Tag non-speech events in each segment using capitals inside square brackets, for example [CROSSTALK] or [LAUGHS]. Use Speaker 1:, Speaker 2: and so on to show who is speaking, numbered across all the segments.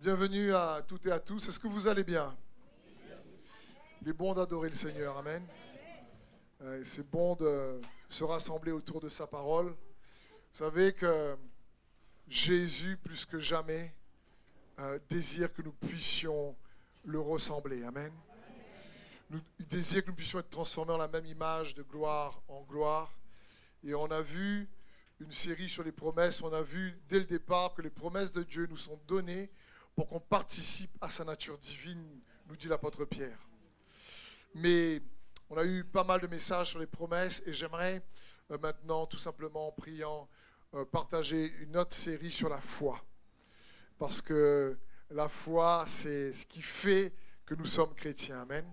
Speaker 1: Bienvenue à toutes et à tous. Est-ce que vous allez bien? Il est bon d'adorer le Seigneur. Amen. Euh, C'est bon de se rassembler autour de sa parole. Vous savez que Jésus, plus que jamais, euh, désire que nous puissions le ressembler. Amen. Il désire que nous puissions être transformés en la même image de gloire en gloire. Et on a vu une série sur les promesses. On a vu dès le départ que les promesses de Dieu nous sont données pour qu'on participe à sa nature divine, nous dit l'apôtre Pierre. Mais on a eu pas mal de messages sur les promesses et j'aimerais euh, maintenant, tout simplement en priant, euh, partager une autre série sur la foi. Parce que la foi, c'est ce qui fait que nous sommes chrétiens. Amen.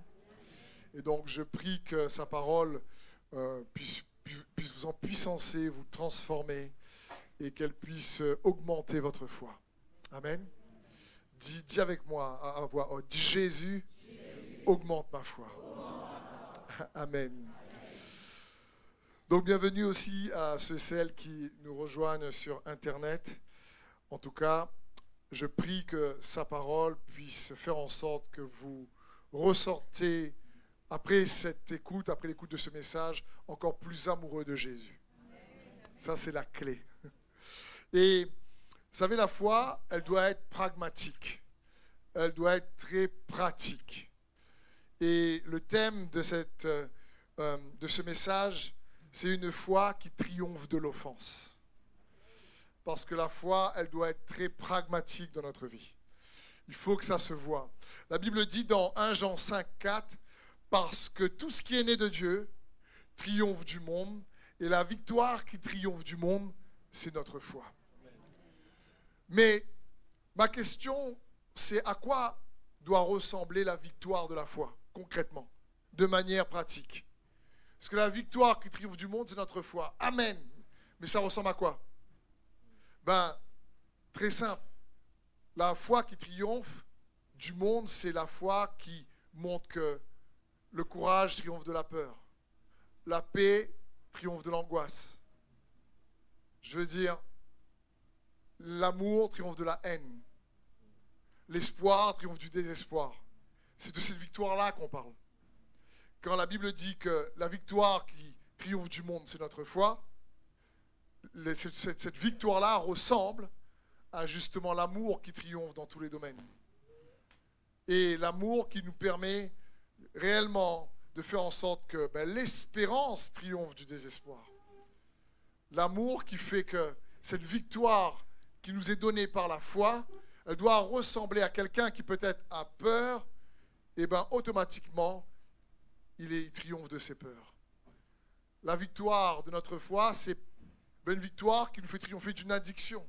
Speaker 1: Et donc, je prie que sa parole euh, puisse, puisse vous en puissancer, vous transformer et qu'elle puisse augmenter votre foi. Amen. Dis, dis avec moi à, voix haute, dis Jésus, augmente ma foi. [LAUGHS] Amen. Donc bienvenue aussi à ceux et celles qui nous rejoignent sur Internet. En tout cas, je prie que sa parole puisse faire en sorte que vous ressortez, après cette écoute, après l'écoute de ce message, encore plus amoureux de Jésus. Ça, c'est la clé. Et vous savez, la foi, elle doit être pragmatique. Elle doit être très pratique. Et le thème euh, euh, de ce message, c'est une foi qui triomphe de l'offense. Parce que la foi, elle doit être très pragmatique dans notre vie. Il faut que ça se voit. La Bible dit dans 1 Jean 5, 4, parce que tout ce qui est né de Dieu triomphe du monde, et la victoire qui triomphe du monde, c'est notre foi. Mais ma question, c'est à quoi doit ressembler la victoire de la foi, concrètement, de manière pratique? Parce que la victoire qui triomphe du monde, c'est notre foi. Amen. Mais ça ressemble à quoi? Ben, très simple. La foi qui triomphe du monde, c'est la foi qui montre que le courage triomphe de la peur. La paix triomphe de l'angoisse. Je veux dire, l'amour triomphe de la haine. L'espoir triomphe du désespoir. C'est de cette victoire-là qu'on parle. Quand la Bible dit que la victoire qui triomphe du monde, c'est notre foi, cette victoire-là ressemble à justement l'amour qui triomphe dans tous les domaines. Et l'amour qui nous permet réellement de faire en sorte que ben, l'espérance triomphe du désespoir. L'amour qui fait que cette victoire qui nous est donnée par la foi, elle doit ressembler à quelqu'un qui peut-être a peur, et bien automatiquement, il, il triomphe de ses peurs. La victoire de notre foi, c'est ben, une victoire qui nous fait triompher d'une addiction.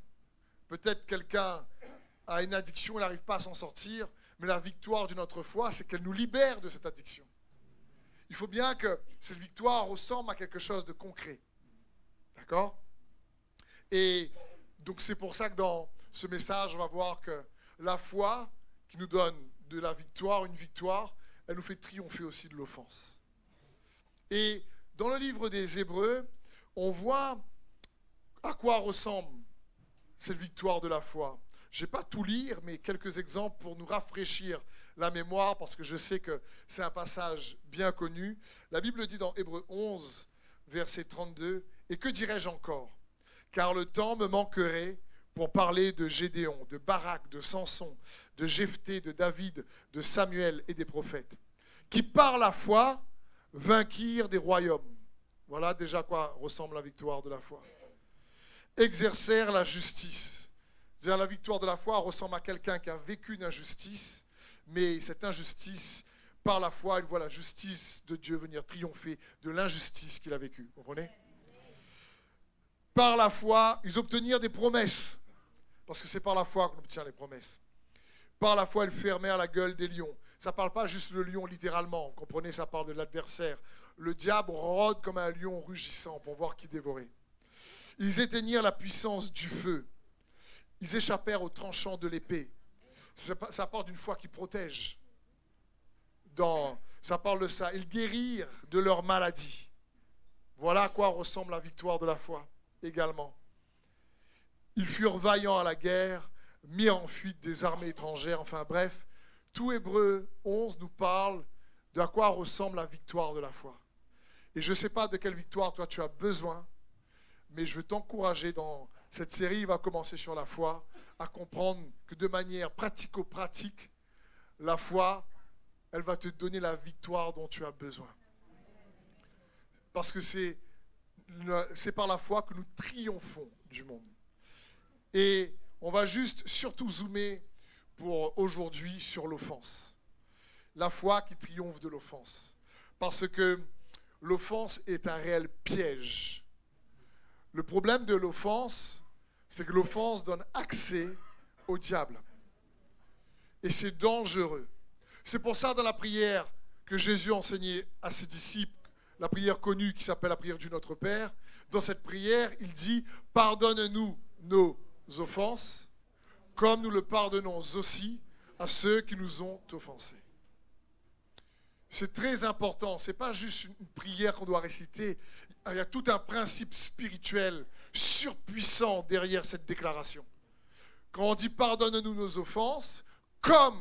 Speaker 1: Peut-être quelqu'un a une addiction, il n'arrive pas à s'en sortir, mais la victoire de notre foi, c'est qu'elle nous libère de cette addiction. Il faut bien que cette victoire ressemble à quelque chose de concret. D'accord? Et donc c'est pour ça que dans ce message, on va voir que la foi qui nous donne de la victoire, une victoire, elle nous fait triompher aussi de l'offense. Et dans le livre des Hébreux, on voit à quoi ressemble cette victoire de la foi. Je ne vais pas tout lire, mais quelques exemples pour nous rafraîchir la mémoire, parce que je sais que c'est un passage bien connu. La Bible dit dans Hébreux 11, verset 32, Et que dirais-je encore? Car le temps me manquerait pour parler de Gédéon, de Barak, de Samson, de Jephthé, de David, de Samuel et des prophètes, qui par la foi vainquirent des royaumes. Voilà déjà quoi ressemble la victoire de la foi. Exercèrent la justice. La victoire de la foi ressemble à quelqu'un qui a vécu une injustice, mais cette injustice, par la foi, il voit la justice de Dieu venir triompher de l'injustice qu'il a vécue. Vous comprenez? Par la foi, ils obtenirent des promesses, parce que c'est par la foi qu'on obtient les promesses. Par la foi, ils fermèrent la gueule des lions. Ça ne parle pas juste le lion littéralement, comprenez, ça parle de l'adversaire. Le diable rôde comme un lion rugissant pour voir qui dévorer. Ils éteignirent la puissance du feu. Ils échappèrent au tranchant de l'épée. Ça, parle d'une foi qui protège. Ça parle de ça. Ils guérirent de leur maladie. Voilà à quoi ressemble la victoire de la foi également. Ils furent vaillants à la guerre, mis en fuite des armées étrangères. Enfin bref, tout Hébreu 11 nous parle de à quoi ressemble la victoire de la foi. Et je ne sais pas de quelle victoire toi tu as besoin, mais je veux t'encourager dans cette série, il va commencer sur la foi, à comprendre que de manière pratico-pratique, la foi, elle va te donner la victoire dont tu as besoin. Parce que c'est, c'est par la foi que nous triomphons du monde. Et on va juste surtout zoomer pour aujourd'hui sur l'offense. La foi qui triomphe de l'offense. Parce que l'offense est un réel piège. Le problème de l'offense, c'est que l'offense donne accès au diable. Et c'est dangereux. C'est pour ça, dans la prière que Jésus enseignait à ses disciples, la prière connue qui s'appelle la prière du Notre Père, dans cette prière, il dit, pardonne-nous nos offenses, comme nous le pardonnons aussi à ceux qui nous ont offensés. C'est très important, ce n'est pas juste une prière qu'on doit réciter, il y a tout un principe spirituel surpuissant derrière cette déclaration. Quand on dit pardonne-nous nos offenses, comme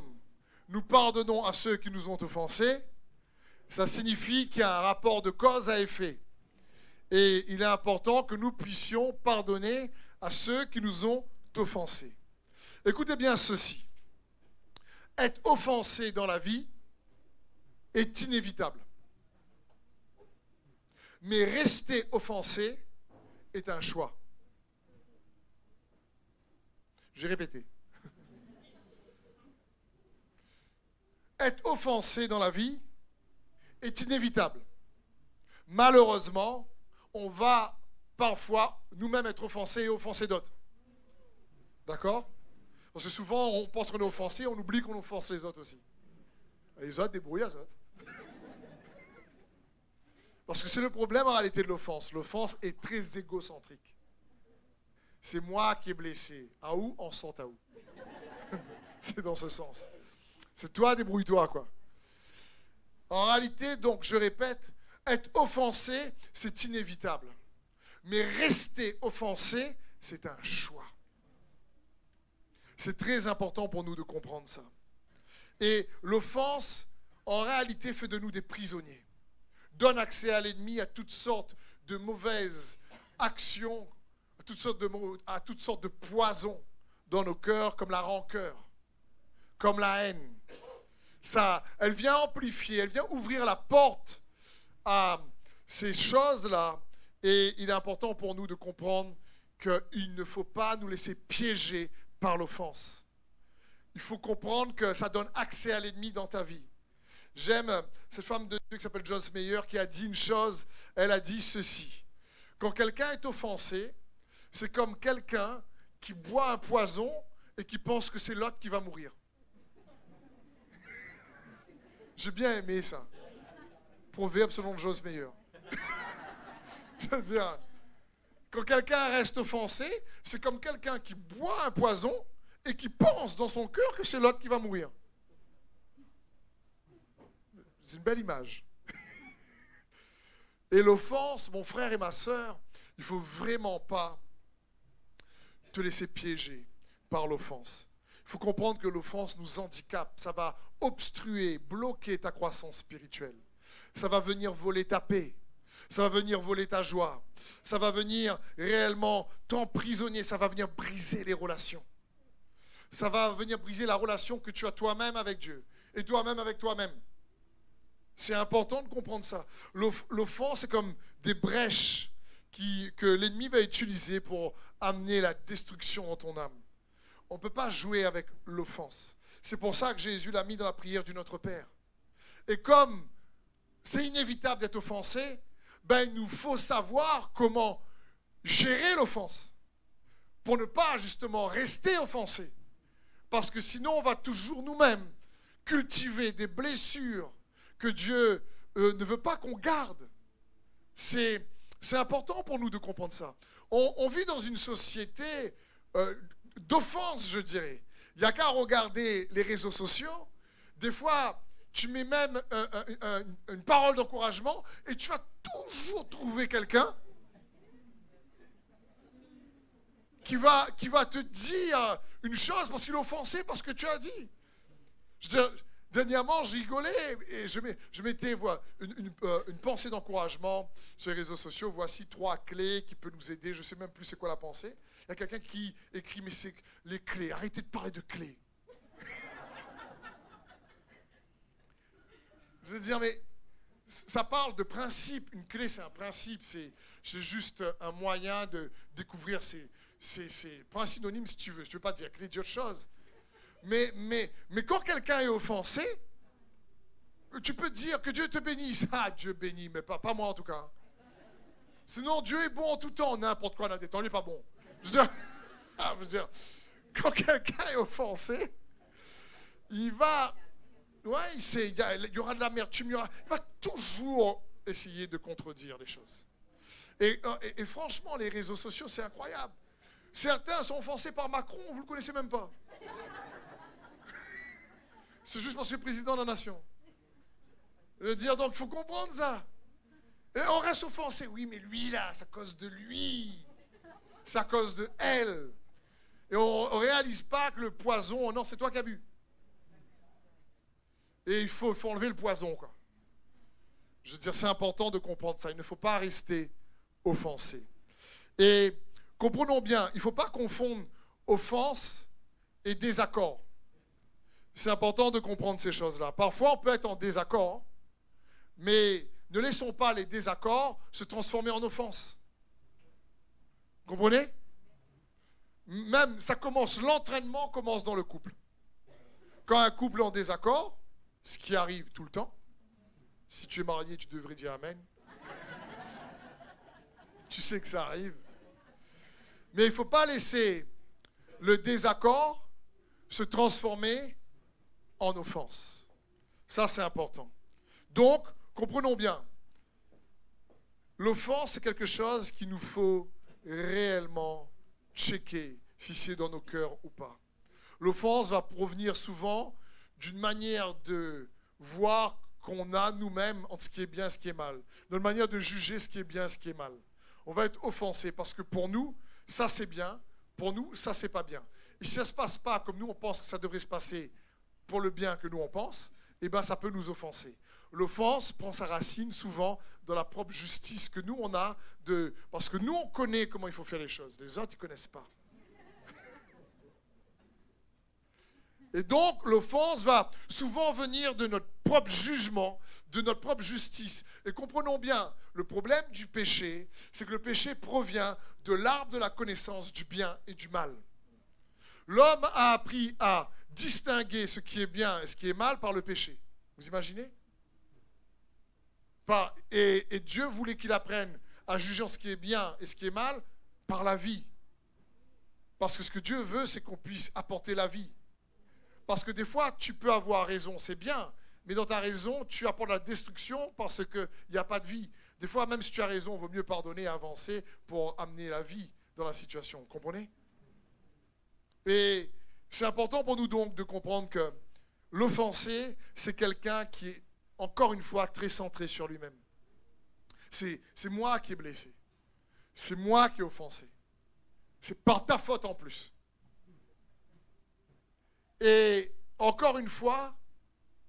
Speaker 1: nous pardonnons à ceux qui nous ont offensés, ça signifie qu'il y a un rapport de cause à effet. Et il est important que nous puissions pardonner à ceux qui nous ont offensés. Écoutez bien ceci. Être offensé dans la vie est inévitable. Mais rester offensé est un choix. J'ai répété. Être offensé dans la vie est inévitable. Malheureusement, on va parfois nous-mêmes être offensés et offenser d'autres. D'accord? Parce que souvent, on pense qu'on est offensé, on oublie qu'on offense les autres aussi. Les autres, débrouillent les autres. Parce que c'est le problème en réalité de l'offense. L'offense est très égocentrique. C'est moi qui ai blessé. À où? En sent à où? [LAUGHS] C'est dans ce sens. C'est toi, débrouille-toi, quoi. En réalité, donc, je répète, être offensé, c'est inévitable. Mais rester offensé, c'est un choix. C'est très important pour nous de comprendre ça. Et l'offense, en réalité, fait de nous des prisonniers donne accès à l'ennemi à toutes sortes de mauvaises actions, à toutes sortes de, poisons dans nos cœurs, comme la rancœur, comme la haine. Elle vient amplifier, elle vient ouvrir la porte à ces choses-là. Et il est important pour nous de comprendre qu'il ne faut pas nous laisser piéger par l'offense. Il faut comprendre que ça donne accès à l'ennemi dans ta vie. J'aime cette femme de Dieu qui s'appelle Joyce Meyer qui a dit une chose. Elle a dit ceci. Quand quelqu'un est offensé, c'est comme quelqu'un qui boit un poison et qui pense que c'est l'autre qui va mourir. J'ai bien aimé ça. Proverbe selon Joyce Meyer. [LAUGHS] Je veux dire, quand quelqu'un reste offensé, c'est comme quelqu'un qui boit un poison et qui pense dans son cœur que c'est l'autre qui va mourir. C'est une belle image. [LAUGHS] Et l'offense, mon frère et ma soeur, il ne faut vraiment pas te laisser piéger par l'offense. Il faut comprendre que l'offense nous handicape. Ça va obstruer, bloquer ta croissance spirituelle. Ça va venir voler ta paix. Ça va venir voler ta joie. Ça va venir réellement t'emprisonner. Ça va venir briser les relations. Ça va venir briser la relation que tu as toi-même avec Dieu et toi-même avec toi-même. C'est important de comprendre ça. L'offense, c'est comme des brèches que l'ennemi va utiliser pour amener la destruction en ton âme. On ne peut pas jouer avec l'offense. C'est pour ça que Jésus l'a mis dans la prière du Notre Père. Et comme c'est inévitable d'être offensé, ben, il nous faut savoir comment gérer l'offense pour ne pas justement rester offensé. Parce que sinon, on va toujours nous-mêmes cultiver des blessures que Dieu euh, ne veut pas qu'on garde. C'est, important pour nous de comprendre ça. On, vit dans une société euh, d'offense, je dirais. Il n'y a qu'à regarder les réseaux sociaux. Des fois, tu mets même une parole d'encouragement et tu vas toujours trouver quelqu'un qui va, qui va te dire une chose parce qu'il est offensé parce que tu as dit. Je dernièrement, je rigolais et je, je mettais voilà, une, euh, une, pensée d'encouragement sur les réseaux sociaux. Voici trois clés qui peuvent nous aider. Je ne sais même plus c'est quoi la pensée. Il y a quelqu'un qui écrit, mais c'est les clés. Arrêtez de parler de clés. je veux dire, mais ça parle de principe. Une clé, c'est un principe. C'est juste un moyen de découvrir ses, c'est pas un synonyme si tu veux. Je ne veux pas dire clé d'autre chose. Mais, mais, quand quelqu'un est offensé, tu peux dire que Dieu te bénisse. Ah, Dieu bénit, mais pas, moi en tout cas. Sinon, Dieu est bon en tout temps, n'importe quoi, n'importe temps, il n'est pas bon. [LAUGHS] Ah, je veux dire quand quelqu'un est offensé, il va, ouais, il, sait, il, y, aura de l'amertume, il, il va toujours essayer de contredire les choses. et, et franchement, les réseaux sociaux, c'est incroyable. Certains sont offensés par Macron, vous ne le connaissez même pas. [LAUGHS] C'est juste parce que c'est président de la nation. Veux dire, donc il faut comprendre ça. Et on reste offensé. Oui, mais lui, là, c'est à cause de lui. C'est à cause de elle. Et on ne réalise pas que le poison, oh non, c'est toi qui as bu. Et il faut, enlever le poison, quoi. Je veux dire, c'est important de comprendre ça. Il ne faut pas rester offensé. Et Comprenons bien, il ne faut pas confondre offense et désaccord. C'est important de comprendre ces choses-là. Parfois, on peut être en désaccord, mais ne laissons pas les désaccords se transformer en offense. Comprenez? Même, ça commence, l'entraînement commence dans le couple. Quand un couple est en désaccord, ce qui arrive tout le temps, si tu es marié, tu devrais dire Amen. [LAUGHS] tu sais que ça arrive. Mais il ne faut pas laisser le désaccord se transformer en offense. Ça, c'est important. Donc, comprenons bien, l'offense, c'est quelque chose qu'il nous faut réellement checker si c'est dans nos cœurs ou pas. L'offense va provenir souvent d'une manière de voir qu'on a nous-mêmes entre ce qui est bien et ce qui est mal, d'une manière de juger ce qui est bien et ce qui est mal. On va être offensé parce que pour nous, ça c'est bien, pour nous, ça c'est pas bien. Et si ça ne se passe pas comme nous on pense que ça devrait se passer pour le bien que nous on pense, eh bien ça peut nous offenser. L'offense prend sa racine souvent dans la propre justice que nous on a, de, parce que nous on connaît comment il faut faire les choses, les autres ils ne connaissent pas. Et donc l'offense va souvent venir de notre propre jugement, de notre propre justice. Et comprenons bien, le problème du péché, c'est que le péché provient de l'arbre de la connaissance du bien et du mal. L'homme a appris à distinguer ce qui est bien et ce qui est mal par le péché. Vous imaginez? Et, et Dieu voulait qu'il apprenne à juger ce qui est bien et ce qui est mal par la vie. Parce que ce que Dieu veut, c'est qu'on puisse apporter la vie. Parce que des fois, tu peux avoir raison, c'est bien, mais dans ta raison, tu apportes la destruction parce qu'il n'y a pas de vie. Des fois, même si tu as raison, il vaut mieux pardonner et avancer pour amener la vie dans la situation. Vous comprenez? Et c'est important pour nous donc de comprendre que l'offensé, c'est quelqu'un qui est, encore une fois, très centré sur lui-même. C'est moi qui ai blessé. C'est moi qui ai offensé. C'est par ta faute en plus. Et encore une fois,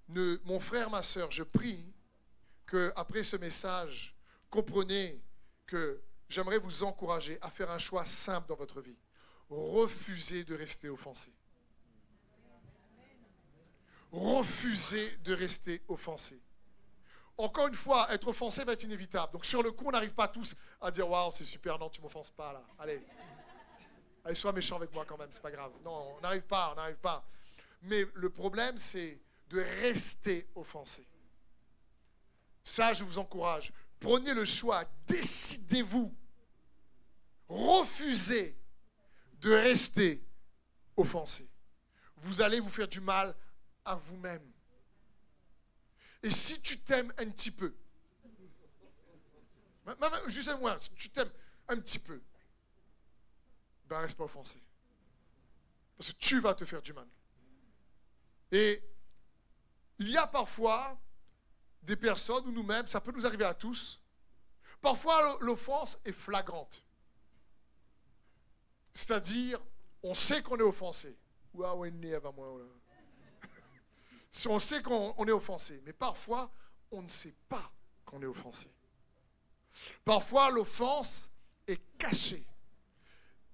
Speaker 1: mon frère, ma soeur, je prie que après ce message, comprenez que j'aimerais vous encourager à faire un choix simple dans votre vie. Refusez de rester offensé. Refusez de rester offensé. Encore une fois, être offensé va être inévitable. Donc sur le coup, on n'arrive pas tous à dire waouh, c'est super, non, tu m'offenses pas là. Allez, allez, sois méchant avec moi quand même, c'est pas grave. Non, on n'arrive pas, on n'arrive pas. Mais le problème, c'est de rester offensé. Ça, je vous encourage. Prenez le choix, décidez-vous. Refusez de rester offensé. Vous allez vous faire du mal vous-même. Et si tu t'aimes un petit peu, juste un moins, si tu t'aimes un petit peu, ben reste pas offensé. Parce que tu vas te faire du mal. Et il y a parfois des personnes ou nous-mêmes, ça peut nous arriver à tous, parfois l'offense est flagrante. C'est-à-dire, on sait qu'on est offensé. Si on sait qu'on est offensé, mais parfois, on ne sait pas qu'on est offensé. Parfois, l'offense est cachée.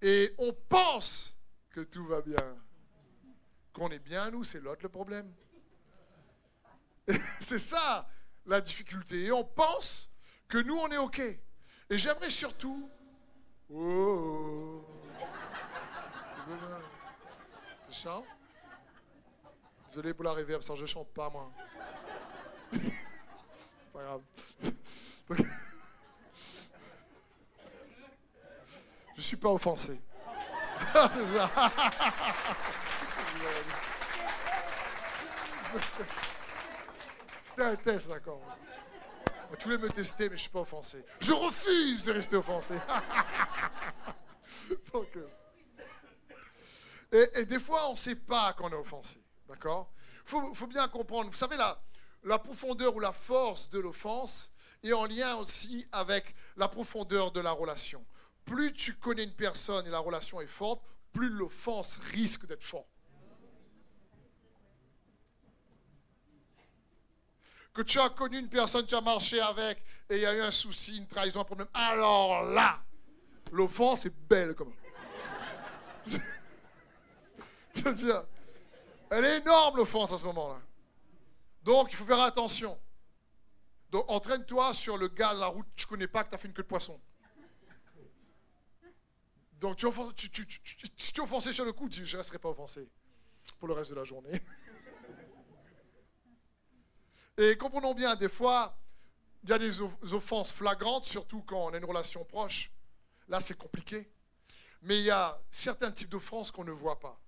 Speaker 1: Et on pense que tout va bien. Qu'on est bien, nous, c'est l'autre le problème. [LAUGHS] C'est ça la difficulté. Et on pense que nous, on est OK. Et j'aimerais surtout... Oh, Je chante Désolé pour la réverb, ça je chante pas moi. [LAUGHS] C'est pas grave. [LAUGHS] Je suis pas offensé. [LAUGHS] C'est ça. C'était un test, d'accord. Tu voulais me tester, mais je suis pas offensé. Je refuse de rester offensé. Euh, et, des fois, on ne sait pas qu'on est offensé. D'accord Il faut, bien comprendre. Vous savez, la, la profondeur ou la force de l'offense est en lien aussi avec la profondeur de la relation. Plus tu connais une personne et la relation est forte, plus l'offense risque d'être forte. que tu as connu une personne, tu as marché avec, et il y a eu un souci, une trahison, un problème. Alors là, l'offense est belle comme. [LAUGHS] Je veux dire, elle est énorme l'offense à ce moment-là. Donc il faut faire attention. Donc entraîne-toi sur le gars de la route, tu ne connais pas que tu as fait une queue de poisson. Donc tu, tu, tu, si tu es offensé sur le coup, dis je ne resterai pas offensé pour le reste de la journée. [LAUGHS] Et comprenons bien, des fois, il y a des offenses flagrantes, surtout quand on a une relation proche. Là, c'est compliqué. Mais il y a certains types d'offenses qu'on ne voit pas.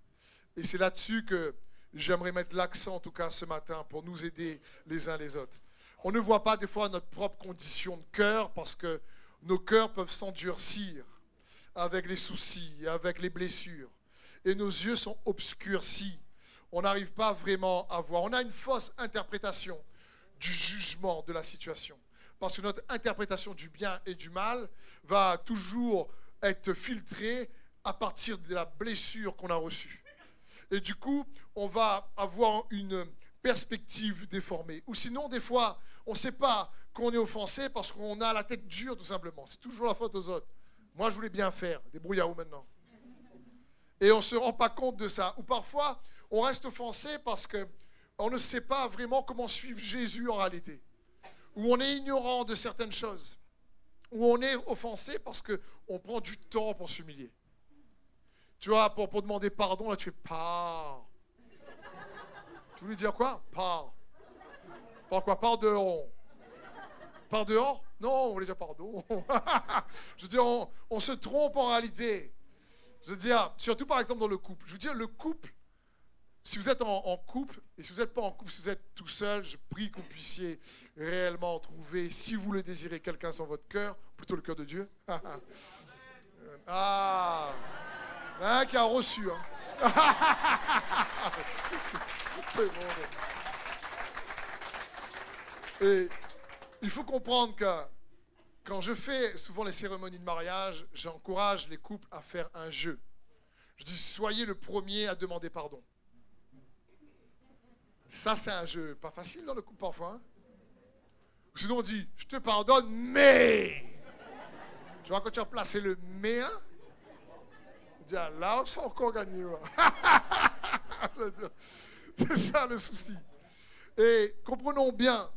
Speaker 1: Et c'est là-dessus que j'aimerais mettre l'accent, en tout cas ce matin, pour nous aider les uns les autres. On ne voit pas des fois notre propre condition de cœur parce que nos cœurs peuvent s'endurcir avec les soucis, avec les blessures. Et nos yeux sont obscurcis. On n'arrive pas vraiment à voir. On a une fausse interprétation du jugement de la situation. Parce que notre interprétation du bien et du mal va toujours être filtrée à partir de la blessure qu'on a reçue. Et du coup, on va avoir une perspective déformée. Ou sinon, des fois, on ne sait pas qu'on est offensé parce qu'on a la tête dure, tout simplement. C'est toujours la faute aux autres. Moi, je voulais bien faire. Débrouillez-vous maintenant. Et on ne se rend pas compte de ça. Ou parfois, on reste offensé parce que on ne sait pas vraiment comment suivre Jésus en réalité. Ou on est ignorant de certaines choses. Ou on est offensé parce qu'on prend du temps pour s'humilier. Tu vois, pour, demander pardon, là tu fais pas. Tu voulais dire quoi? Pas. Par quoi? Pardon. Pardon Non, on voulait dire pardon. [LAUGHS] je veux dire, on, on, se trompe en réalité. Je veux dire, surtout par exemple dans le couple. Je veux dire, le couple, si vous êtes en, couple, et si vous n'êtes pas en couple, si vous êtes tout seul, je prie que vous puissiez réellement trouver, si vous le désirez, quelqu'un dans votre cœur, plutôt le cœur de Dieu. [LAUGHS] ah, un qui a reçu. Hein. [LAUGHS] Et il faut comprendre que quand je fais souvent les cérémonies de mariage, j'encourage les couples à faire un jeu. Je dis, soyez le premier à demander pardon. Ça, c'est un jeu pas facile dans le couple parfois. Hein. Sinon, on dit, je te pardonne, mais. Tu vois, quand tu as placé le mais, hein, encore gagné. [LAUGHS] c'est ça le souci. Et comprenons bien,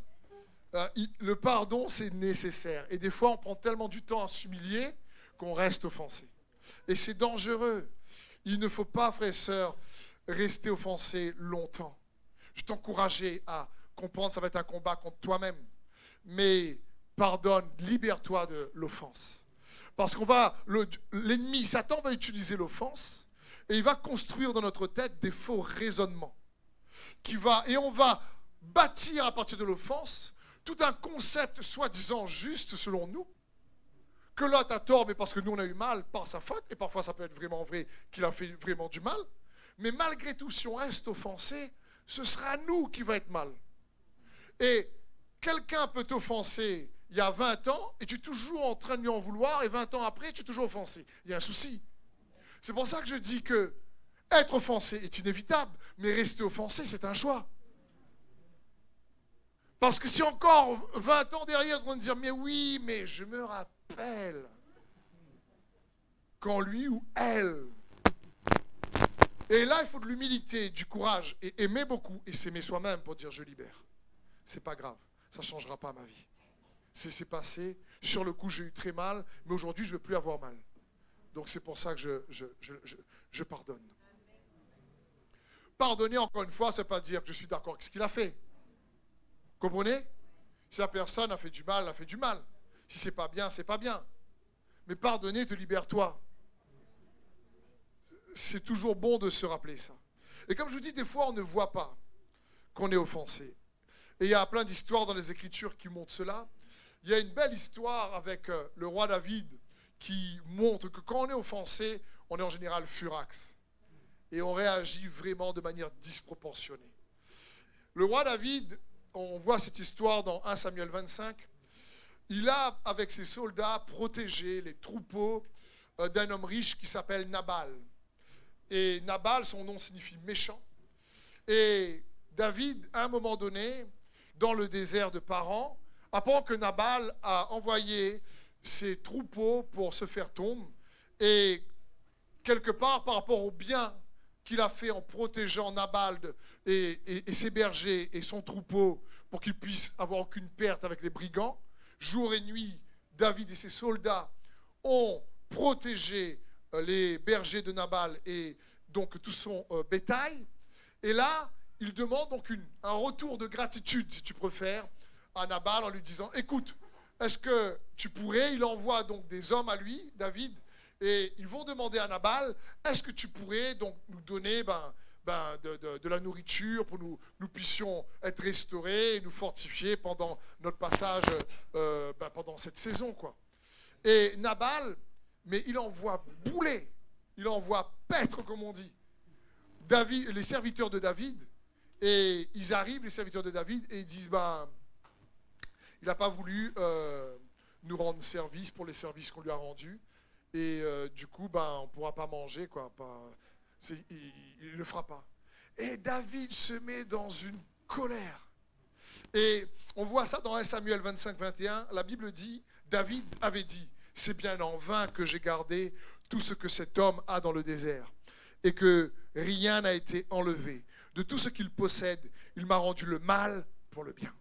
Speaker 1: euh, le pardon, c'est nécessaire. Et des fois, on prend tellement du temps à s'humilier qu'on reste offensé. Et c'est dangereux. Il ne faut pas, frères et sœurs, rester offensé longtemps. Je t'encourageais à comprendre, ça va être un combat contre toi-même. Mais pardonne, libère-toi de l'offense. Parce qu'on va, l'ennemi, Satan va utiliser l'offense et il va construire dans notre tête des faux raisonnements. Qui va, et on va bâtir à partir de l'offense tout un concept soi-disant juste selon nous, que l'autre a tort, mais parce que nous on a eu mal par sa faute, et parfois ça peut être vraiment vrai qu'il a fait vraiment du mal. Mais malgré tout, si on reste offensé, ce sera nous qui va être mal. Et quelqu'un peut t'offenser il y a 20 ans et tu es toujours en train de lui en vouloir et 20 ans après tu es toujours offensé. Il y a un souci. C'est pour ça que je dis que Être offensé est inévitable, mais rester offensé, c'est un choix. Parce que si encore 20 ans derrière, on va dire, mais oui, mais je me rappelle quand lui ou elle. Et là, il faut de l'humilité, du courage, et aimer beaucoup, et s'aimer soi-même pour dire, je libère. C'est pas grave, ça ne changera pas ma vie. C'est passé, sur le coup, j'ai eu très mal, mais aujourd'hui, je ne veux plus avoir mal. Donc c'est pour ça que je, je, je, je pardonne. Pardonner, encore une fois, ça ne veut pas dire que je suis d'accord avec ce qu'il a fait. Comprenez? Si la personne a fait du mal, elle a fait du mal. Si c'est pas bien, c'est pas bien. Mais pardonner te libère toi. C'est toujours bon de se rappeler ça. Et comme je vous dis, des fois, on ne voit pas qu'on est offensé. Et il y a plein d'histoires dans les Écritures qui montrent cela. Il y a une belle histoire avec euh, le roi David qui montre que quand on est offensé, on est en général furax. Et on réagit vraiment de manière disproportionnée. Le roi David on voit cette histoire dans 1 Samuel 25. Il a, avec ses soldats, protégé les troupeaux euh, d'un homme riche qui s'appelle Nabal. Et Nabal, son nom signifie méchant. Et David, à un moment donné, dans le désert de Paran, apprend que Nabal a envoyé ses troupeaux pour se faire tomber. Et quelque part, par rapport au bien qu'il a fait en protégeant Nabal et, ses bergers et son troupeau pour qu'il puisse avoir aucune perte avec les brigands. Jour et nuit, David et ses soldats ont protégé euh, les bergers de Nabal et donc tout son euh, bétail. Et là, il demande donc un retour de gratitude, si tu préfères, à Nabal en lui disant, écoute, est-ce que tu pourrais, il envoie donc des hommes à lui, David, et ils vont demander à Nabal, est-ce que tu pourrais donc nous donner ben, ben, de, la nourriture pour nous, nous puissions être restaurés et nous fortifier pendant notre passage, euh, ben, pendant cette saison. quoi. Et Nabal, mais il envoie bouler, il envoie paître, comme on dit, David, les serviteurs de David, et ils arrivent, les serviteurs de David, et ils disent, ben, il n'a pas voulu euh, nous rendre service pour les services qu'on lui a rendus. Et euh, du coup, ben, on ne pourra pas manger, quoi. il ne le fera pas. Et David se met dans une colère. Et on voit ça dans 1 Samuel 25, 21. La Bible dit, David avait dit, c'est bien en vain que j'ai gardé tout ce que cet homme a dans le désert, et que rien n'a été enlevé. De tout ce qu'il possède, il m'a rendu le mal pour le bien.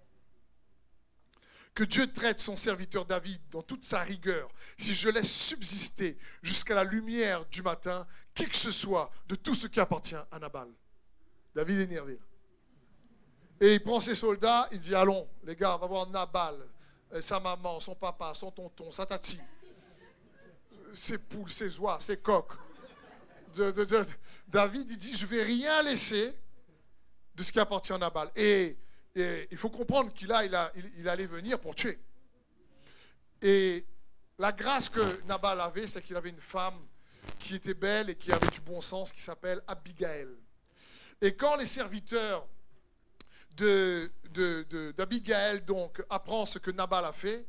Speaker 1: Que Dieu traite son serviteur David dans toute sa rigueur, si je laisse subsister jusqu'à la lumière du matin qui que ce soit de tout ce qui appartient à Nabal. David est énervé. Et il prend ses soldats, il dit Allons, les gars, on va voir Nabal, sa maman, son papa, son tonton, sa tati, ses poules, ses oies, ses coqs. David, il dit Je ne vais rien laisser de ce qui appartient à Nabal. Et il faut comprendre qu'il a, il, allait venir pour tuer. Et la grâce que Nabal avait, c'est qu'il avait une femme qui était belle et qui avait du bon sens, qui s'appelle Abigail. Et quand les serviteurs d'Abigail donc apprennent ce que Nabal a fait,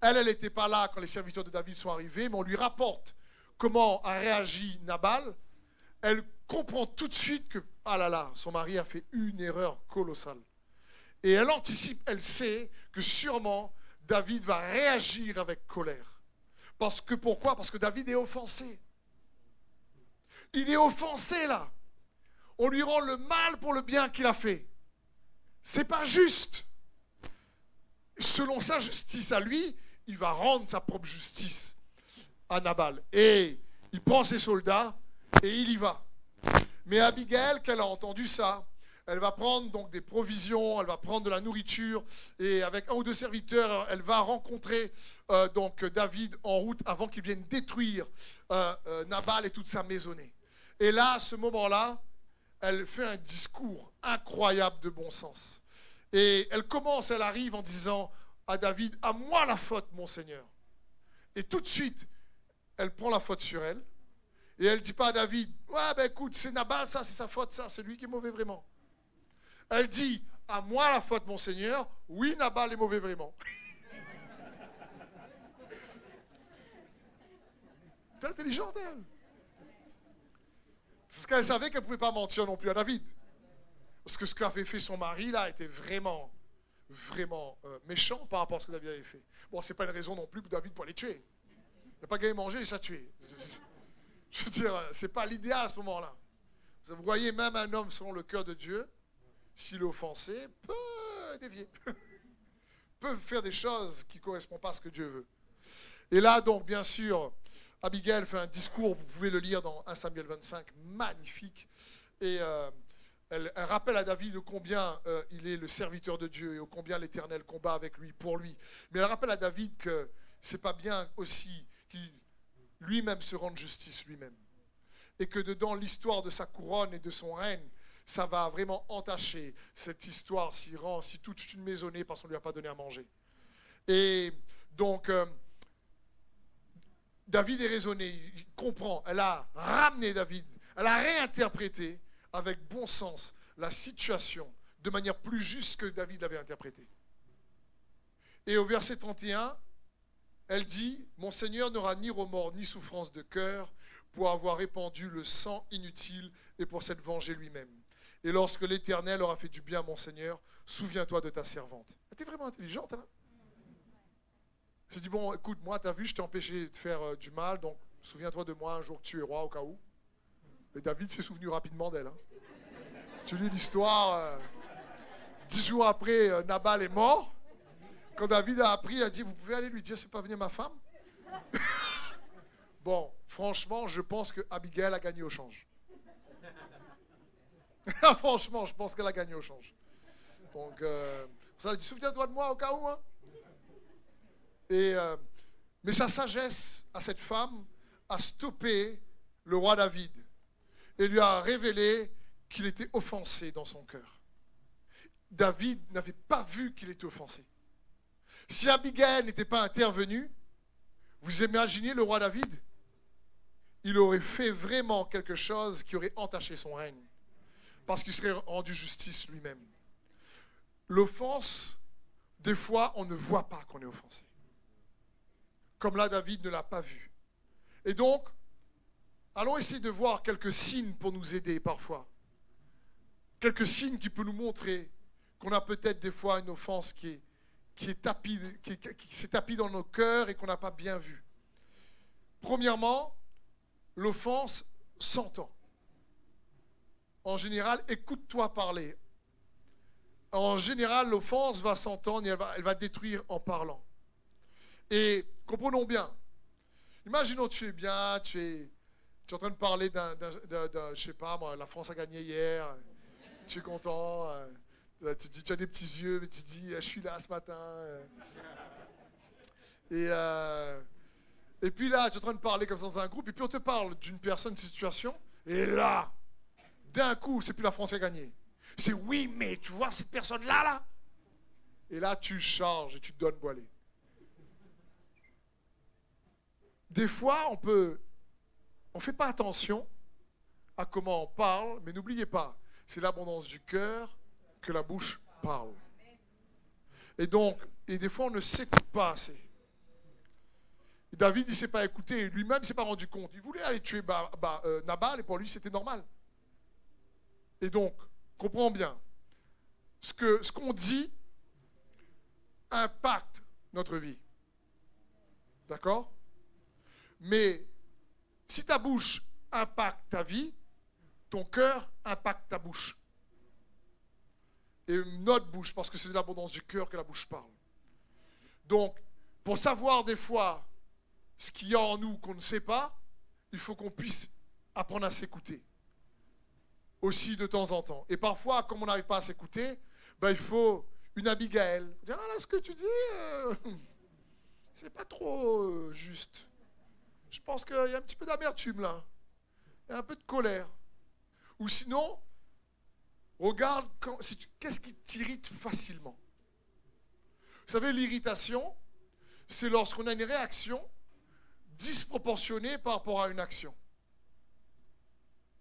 Speaker 1: elle, elle n'était pas là quand les serviteurs de David sont arrivés, mais on lui rapporte comment a réagi Nabal. Elle comprend tout de suite que, ah là là, son mari a fait une erreur colossale. Et elle anticipe, elle sait que sûrement David va réagir avec colère. Parce que pourquoi? Parce que David est offensé. Il est offensé là. On lui rend le mal pour le bien qu'il a fait. C'est pas juste. Selon sa justice à lui, il va rendre sa propre justice à Nabal. Et il prend ses soldats et il y va. Mais Abigail, qu'elle a entendu ça, elle va prendre donc des provisions, elle va prendre de la nourriture et avec un ou deux serviteurs, elle va rencontrer euh, donc David en route avant qu'il vienne détruire euh, euh, Nabal et toute sa maisonnée. Et là, à ce moment-là, elle fait un discours incroyable de bon sens. Et elle commence, elle arrive en disant à David, à moi la faute, mon Seigneur. Et tout de suite, elle prend la faute sur elle. Et elle ne dit pas à David, ouais, ben écoute, c'est Nabal, ça, c'est sa faute, ça, c'est lui qui est mauvais vraiment. Elle dit À moi la faute, mon Seigneur. Oui, Nabal est mauvais vraiment. [LAUGHS] C'est intelligent d'elle. Parce qu'elle savait qu'elle ne pouvait pas mentir non plus à David. Parce que ce qu'avait fait son mari, là, était vraiment, vraiment euh, méchant par rapport à ce que David avait fait. Bon, c'est pas une raison non plus pour David pour les tuer. Il n'a pas gagné manger, il s'est tué. [LAUGHS] Je veux dire, c'est pas l'idéal à ce moment-là. Vous voyez, même un homme selon le cœur de Dieu, s'il est offensé, peut dévier. [LAUGHS] peut faire des choses qui ne correspondent pas à ce que Dieu veut. Et là, donc, bien sûr, Abigail fait un discours, vous pouvez le lire dans 1 Samuel 25, magnifique. Et euh, elle, rappelle à David combien euh, il est le serviteur de Dieu et combien l'Éternel combat avec lui, pour lui. Mais elle rappelle à David que c'est pas bien aussi qu'il lui-même se rende justice lui-même. Et que dedans l'histoire de sa couronne et de son règne, ça va vraiment entacher cette histoire si rend, si toute une maisonnée parce qu'on ne lui a pas donné à manger. Et donc, euh, David est raisonné, il comprend, elle a ramené David, elle a réinterprété avec bon sens la situation de manière plus juste que David l'avait interprétée. Et au verset 31, elle dit, Mon Seigneur n'aura ni remords ni souffrance de cœur pour avoir répandu le sang inutile et pour s'être vengé lui-même. Et lorsque l'Éternel aura fait du bien à mon Seigneur, souviens-toi de ta servante. Elle était vraiment intelligente, là. J'ai dit, bon, écoute, moi, tu as vu, je t'ai empêché de faire euh, du mal, donc souviens-toi de moi un jour que tu es roi au cas où. Et David s'est souvenu rapidement d'elle. Hein. Tu lis l'histoire, euh, dix jours après, euh, Nabal est mort. Quand David a appris, il a dit, vous pouvez aller lui dire, c'est pas venu ma femme? [LAUGHS] Bon, franchement, je pense que Abigail a gagné au change. [LAUGHS] franchement, je pense qu'elle a gagné au change. Donc, ça a dit, souviens-toi de moi au cas où. Hein? Euh, mais sa sagesse à cette femme a stoppé le roi David et lui a révélé qu'il était offensé dans son cœur. David n'avait pas vu qu'il était offensé. Si Abigail n'était pas intervenue, vous imaginez le roi David? Il aurait fait vraiment quelque chose qui aurait entaché son règne, parce qu'il serait rendu justice lui-même. L'offense, des fois, on ne voit pas qu'on est offensé comme là David ne l'a pas vu. Et donc, allons essayer de voir quelques signes pour nous aider parfois. Quelques signes qui peuvent nous montrer qu'on a peut-être des fois une offense qui s'est tapie dans nos cœurs et qu'on n'a pas bien vu. Premièrement, l'offense s'entend. En général, écoute-toi parler. En général, l'offense va s'entendre et elle va, détruire en parlant. Et comprenons bien. Imaginons tu es bien, tu es, tu es en train de parler d'un, je sais pas moi, la France a gagné hier, tu es content, euh, tu dis, tu as des petits yeux, mais tu dis, je suis là ce matin. Euh. Et, euh, et puis là, tu es en train de parler comme ça dans un groupe, et puis on te parle d'une personne, d'une situation, et là, d'un coup, c'est plus la France qui a gagné. C'est oui, mais tu vois cette personne-là, là Et là, tu charges et tu te donnes voilé. Des fois, on peut, on fait pas attention à comment on parle, mais n'oubliez pas, c'est l'abondance du cœur que la bouche parle. Et donc, et des fois, on ne s'écoute pas assez. David, il ne s'est pas écouté, lui-même, il ne s'est pas rendu compte. Il voulait aller tuer euh, Nabal, et pour lui, c'était normal. Et donc, comprends bien, ce qu'on ce qu'on dit impacte notre vie. D'accord? Mais si ta bouche impacte ta vie, ton cœur impacte ta bouche. Et notre bouche, parce que c'est de l'abondance du cœur que la bouche parle. Donc, pour savoir des fois ce qu'il y a en nous qu'on ne sait pas, il faut qu'on puisse apprendre à s'écouter. Aussi de temps en temps. Et parfois, comme on n'arrive pas à s'écouter, ben, il faut une Abigail. Dire, ah là, ce que tu dis, euh, c'est pas trop euh, juste. Je pense qu'il y a un petit peu d'amertume là. Il y a un peu de colère. Ou sinon, regarde qu'est-ce qui t'irrite facilement? Vous savez, l'irritation, c'est lorsqu'on a une réaction disproportionnée par rapport à une action.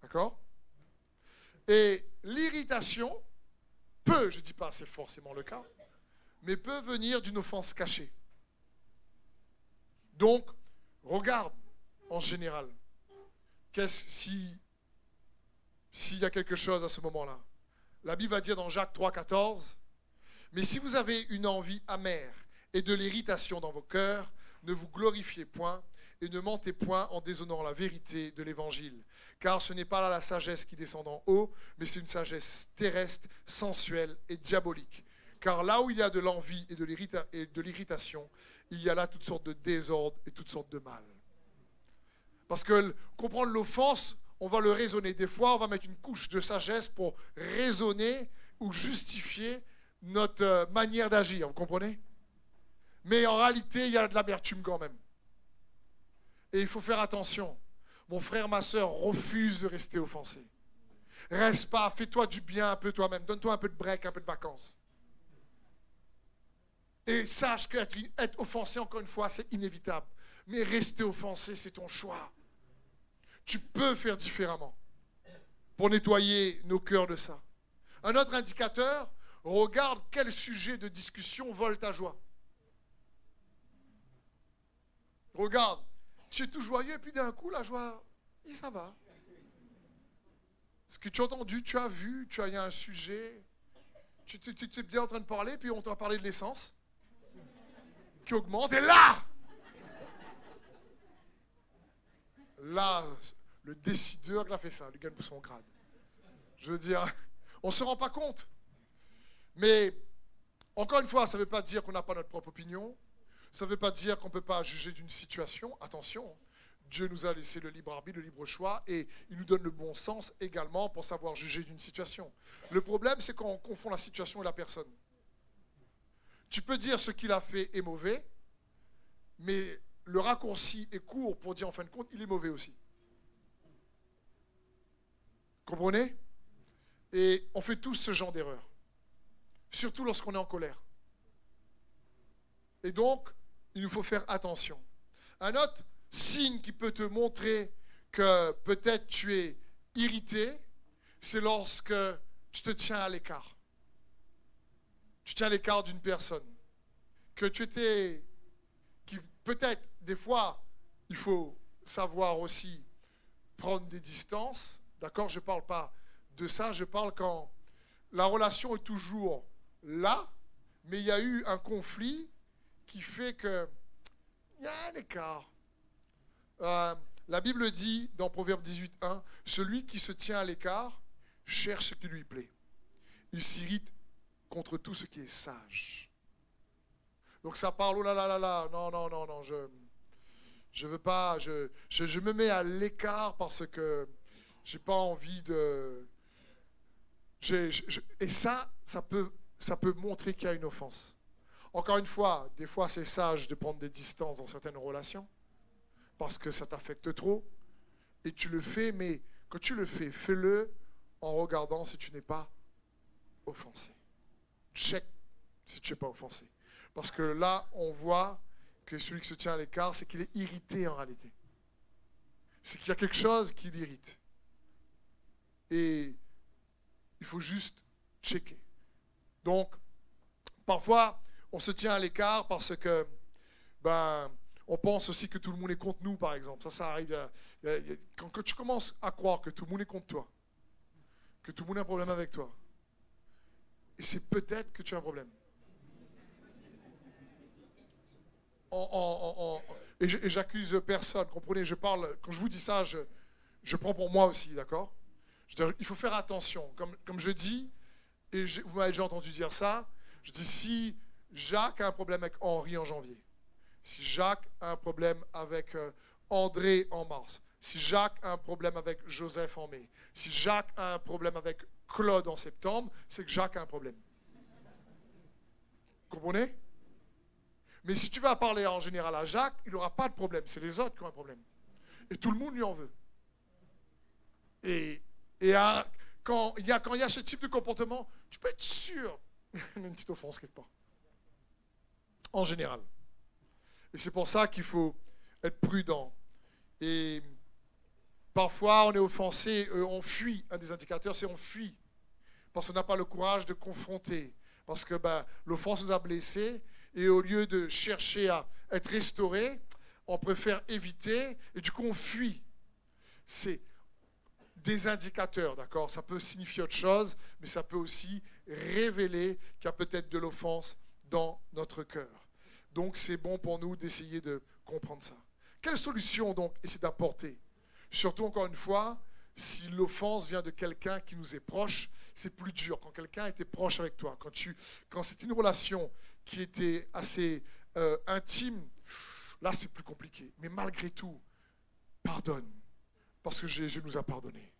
Speaker 1: D'accord? Et l'irritation peut, je ne dis pas c'est forcément le cas, mais peut venir d'une offense cachée. Donc, regarde en général. Qu'est-ce si s'il y a quelque chose à ce moment-là. La Bible va dire dans Jacques 3, 14, Mais si vous avez une envie amère et de l'irritation dans vos cœurs, ne vous glorifiez point et ne mentez point en déshonorant la vérité de l'Évangile. Car ce n'est pas là la sagesse qui descend d'en haut, mais c'est une sagesse terrestre, sensuelle et diabolique. Car là où il y a de l'envie et de l'irritation, il y a là toutes sortes de désordres et toutes sortes de mal. Parce que comprendre l'offense, on va le raisonner. Des fois, on va mettre une couche de sagesse pour raisonner ou justifier notre euh, manière d'agir, vous comprenez? Mais en réalité, il y a de l'amertume quand même. Et il faut faire attention. Mon frère, ma soeur, refuse de rester offensé. Reste pas, fais-toi du bien un peu toi-même. Donne-toi un peu de break, un peu de vacances. Et sache qu'être être offensé, encore une fois, c'est inévitable. Mais rester offensé, c'est ton choix. Tu peux faire différemment pour nettoyer nos cœurs de ça. Un autre indicateur, regarde quel sujet de discussion vole ta joie. Regarde, tu es tout joyeux, et puis d'un coup, la joie, ça va. Ce que tu as entendu, tu as vu, tu as eu un sujet, tu, tu es bien en train de parler, puis on t'a parlé de l'essence qui augmente, et là, là, le décideur qui a fait ça, lui gagne pour son grade. Je veux dire, on ne se rend pas compte. Mais, encore une fois, ça ne veut pas dire qu'on n'a pas notre propre opinion. Ça ne veut pas dire qu'on ne peut pas juger d'une situation. Attention, Dieu nous a laissé le libre arbitre, le libre choix, et il nous donne le bon sens également pour savoir juger d'une situation. Le problème, c'est quand on confond la situation et la personne. Tu peux dire ce qu'il a fait est mauvais, mais le raccourci est court pour dire en fin de compte, il est mauvais aussi. Comprenez? Et on fait tous ce genre d'erreur. Surtout lorsqu'on est en colère. Et donc, il nous faut faire attention. Un autre signe qui peut te montrer que peut-être tu es irrité, c'est lorsque tu te tiens à l'écart. Tu tiens l'écart d'une personne, que tu étais, qui peut-être des fois, il faut savoir aussi prendre des distances, d'accord Je ne parle pas de ça, je parle quand la relation est toujours là, mais il y a eu un conflit qui fait que il y a un écart. Euh, la Bible dit dans Proverbe 18.1, celui qui se tient à l'écart cherche ce qui lui plaît. Il s'irrite contre tout ce qui est sage. Donc ça parle, oh là là là là, non, non, non, non, je je veux pas, je, je, me mets à l'écart parce que j'ai pas envie de... et ça, ça peut, ça peut montrer qu'il y a une offense. Encore une fois, des fois c'est sage de prendre des distances dans certaines relations parce que ça t'affecte trop et tu le fais, mais quand tu le fais, fais-le en regardant si tu n'es pas offensé check si tu n'es pas offensé. Parce que là, on voit que celui qui se tient à l'écart, c'est qu'il est irrité en réalité. C'est qu'il y a quelque chose qui l'irrite. Et il faut juste checker. Donc, parfois, on se tient à l'écart parce que, ben, on pense aussi que tout le monde est contre nous, par exemple. Ça, ça arrive. quand, tu commences à croire que tout le monde est contre toi, que tout le monde a un problème avec toi, et c'est peut-être que tu as un problème. et j'accuse personne, comprenez, je parle, quand je vous dis ça, je, prends pour moi aussi, d'accord? Il faut faire attention. Comme, comme je dis, et vous m'avez déjà entendu dire ça, je dis si Jacques a un problème avec Henri en janvier, si Jacques a un problème avec euh, André en mars, si Jacques a un problème avec Joseph en mai, si Jacques a un problème avec Claude en septembre, c'est que Jacques a un problème. Comprenez? Mais si tu vas parler en général à Jacques, il n'aura pas de problème. C'est les autres qui ont un problème. Et tout le monde lui en veut. Et, quand, il y a, ce type de comportement, tu peux être sûr, [LAUGHS] une petite offense quelque part. En général. Et c'est pour ça qu'il faut être prudent. Et parfois, on est offensé, euh, on fuit. Un des indicateurs, c'est on fuit parce qu'on n'a pas le courage de confronter, parce que ben, l'offense nous a blessés, et au lieu de chercher à être restauré, on préfère éviter, et du coup on fuit. C'est des indicateurs, d'accord? Ça peut signifier autre chose, mais ça peut aussi révéler qu'il y a peut-être de l'offense dans notre cœur. Donc c'est bon pour nous d'essayer de comprendre ça. Quelle solution donc essayer d'apporter? Surtout encore une fois, si l'offense vient de quelqu'un qui nous est proche, c'est plus dur. Quand quelqu'un était proche avec toi, quand, c'est une relation qui était assez euh, intime, là c'est plus compliqué. Mais malgré tout, pardonne, parce que Jésus nous a pardonné.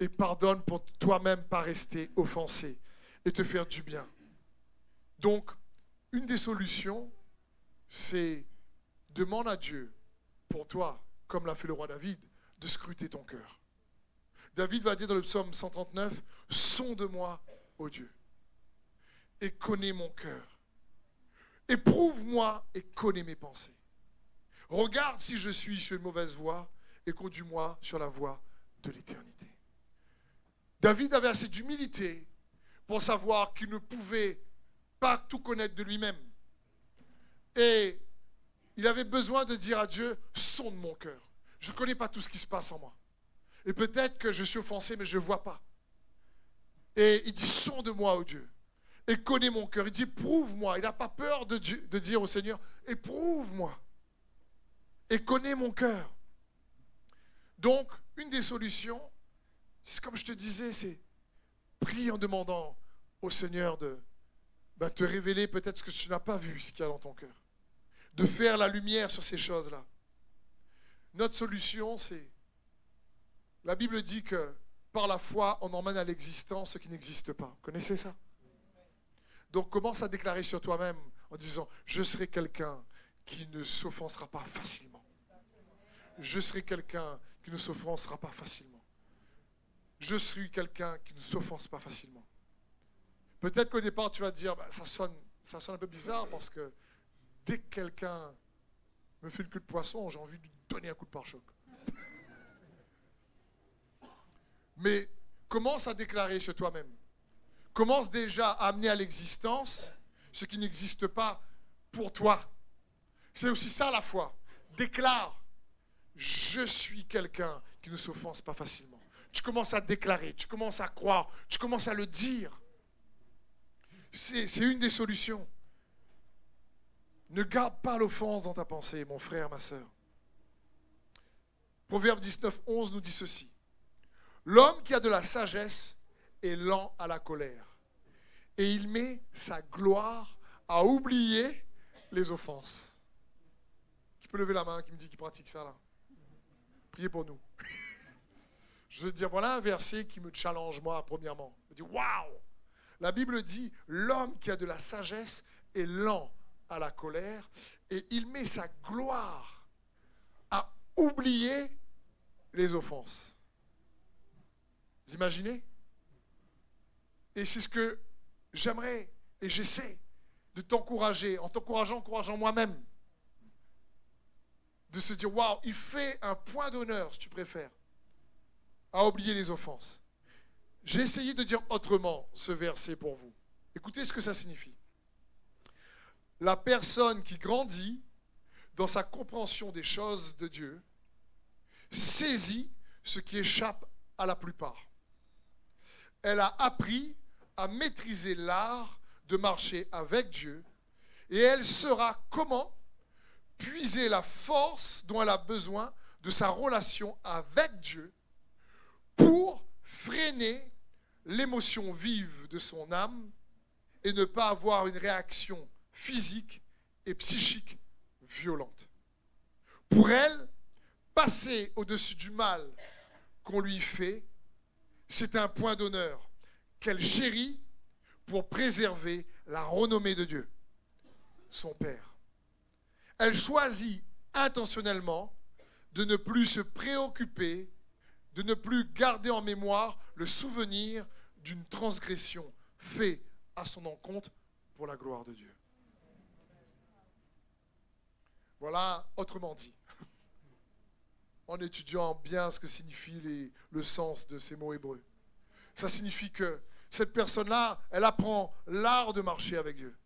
Speaker 1: Et pardonne pour toi-même pas rester offensé et te faire du bien. Donc, une des solutions, c'est demande à Dieu, pour toi, comme l'a fait le roi David, de scruter ton cœur. David va dire dans le psaume 139, Sonde-moi, ô Dieu, et connais mon cœur. Éprouve-moi et connais mes pensées. Regarde si je suis sur une mauvaise voie et conduis-moi sur la voie de l'éternité. David avait assez d'humilité pour savoir qu'il ne pouvait pas tout connaître de lui-même. Et il avait besoin de dire à Dieu, sonde mon cœur. Je ne connais pas tout ce qui se passe en moi. Et peut-être que je suis offensé, mais je ne vois pas. Et il dit, sonde-moi, ô Dieu. Et connais mon cœur. Il dit, prouve-moi. Il n'a pas peur de, de dire au Seigneur, éprouve-moi. Et connais mon cœur. Donc, une des solutions, c'est comme je te disais, c'est prie en demandant au Seigneur de ben, te révéler peut-être ce que tu n'as pas vu, ce qu'il y a dans ton cœur. De faire la lumière sur ces choses-là. Notre solution, c'est... La Bible dit que par la foi, on emmène à l'existence ce qui n'existe pas. Vous connaissez ça? Donc commence à déclarer sur toi-même en disant, je serai quelqu'un qui ne s'offensera pas facilement. Je serai quelqu'un qui ne s'offensera pas facilement. Je suis quelqu'un qui ne s'offense pas facilement. Peut-être qu'au départ, tu vas te dire, bah, ça, sonne, ça sonne un peu bizarre parce que dès que quelqu'un me fait le cul de poisson, j'ai envie de lui donner un coup de pare-choc. Mais commence à déclarer sur toi-même. Commence déjà à amener à l'existence ce qui n'existe pas pour toi. C'est aussi ça la foi. Déclare, je suis quelqu'un qui ne s'offense pas facilement. Tu commences à déclarer, tu commences à croire, tu commences à le dire. C'est une des solutions. Ne garde pas l'offense dans ta pensée, mon frère, ma soeur. Proverbe 19, 11 nous dit ceci. L'homme qui a de la sagesse est lent à la colère. Et il met sa gloire à oublier les offenses. Qui peut lever la main qui me dit qu'il pratique ça là? Priez pour nous. [LAUGHS] Je veux dire, voilà un verset qui me challenge moi, premièrement. Je dis, waouh la Bible dit, l'homme qui a de la sagesse est lent à la colère et il met sa gloire à oublier les offenses. Vous imaginez? Et c'est ce que j'aimerais et j'essaie de t'encourager, en t'encourageant, encourageant moi-même, de se dire, waouh, il fait un point d'honneur, si tu préfères, à oublier les offenses. J'ai essayé de dire autrement ce verset pour vous. Écoutez ce que ça signifie. La personne qui grandit dans sa compréhension des choses de Dieu saisit ce qui échappe à la plupart. Elle a appris à maîtriser l'art de marcher avec Dieu et elle saura comment puiser la force dont elle a besoin de sa relation avec Dieu pour freiner l'émotion vive de son âme et ne pas avoir une réaction physique et psychique violente. Pour elle, passer au-dessus du mal qu'on lui fait, c'est un point d'honneur qu'elle chérit pour préserver la renommée de Dieu, son Père. Elle choisit intentionnellement de ne plus se préoccuper de ne plus garder en mémoire le souvenir d'une transgression faite à son encontre pour la gloire de Dieu. Voilà, autrement dit, en étudiant bien ce que signifie le sens de ces mots hébreux. Ça signifie que cette personne-là, elle apprend l'art de marcher avec Dieu.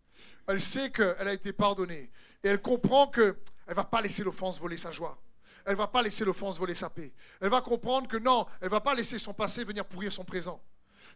Speaker 1: Elle sait qu'elle a été pardonnée. Et elle comprend qu'elle ne va pas laisser l'offense voler sa joie. Elle va pas laisser l'offense voler sa paix. Elle va comprendre que non, elle va pas laisser son passé venir pourrir son présent.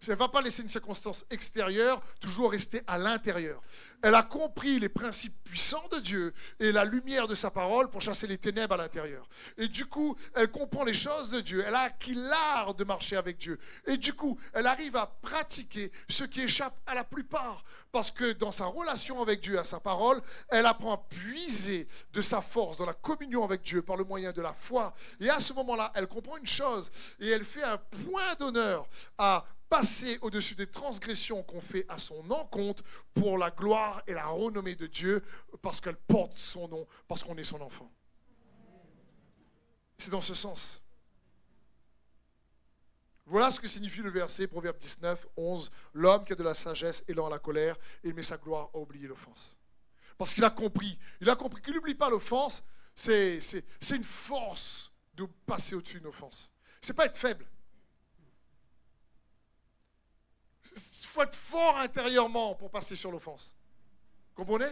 Speaker 1: Elle ne va pas laisser une circonstance extérieure toujours rester à l'intérieur. Elle a compris les principes puissants de Dieu et la lumière de sa parole pour chasser les ténèbres à l'intérieur. Et du coup, elle comprend les choses de Dieu. Elle a acquis l'art de marcher avec Dieu. Et du coup, elle arrive à pratiquer ce qui échappe à la plupart. Parce que dans sa relation avec Dieu, à sa parole, elle apprend à puiser de sa force dans la communion avec Dieu par le moyen de la foi. Et à ce moment-là, elle comprend une chose et elle fait un point d'honneur à passer au-dessus des transgressions qu'on fait à son encontre pour la gloire et la renommée de Dieu, parce qu'elle porte son nom, parce qu'on est son enfant. C'est dans ce sens. Voilà ce que signifie le verset, Proverbe 19, 11. L'homme qui a de la sagesse et à la colère, il met sa gloire à oublier l'offense. Parce qu'il a compris. Il a compris qu'il n'oublie pas l'offense. C'est une force de passer au-dessus d'une offense. C'est pas être faible. faut être fort intérieurement pour passer sur l'offense. Comprenez?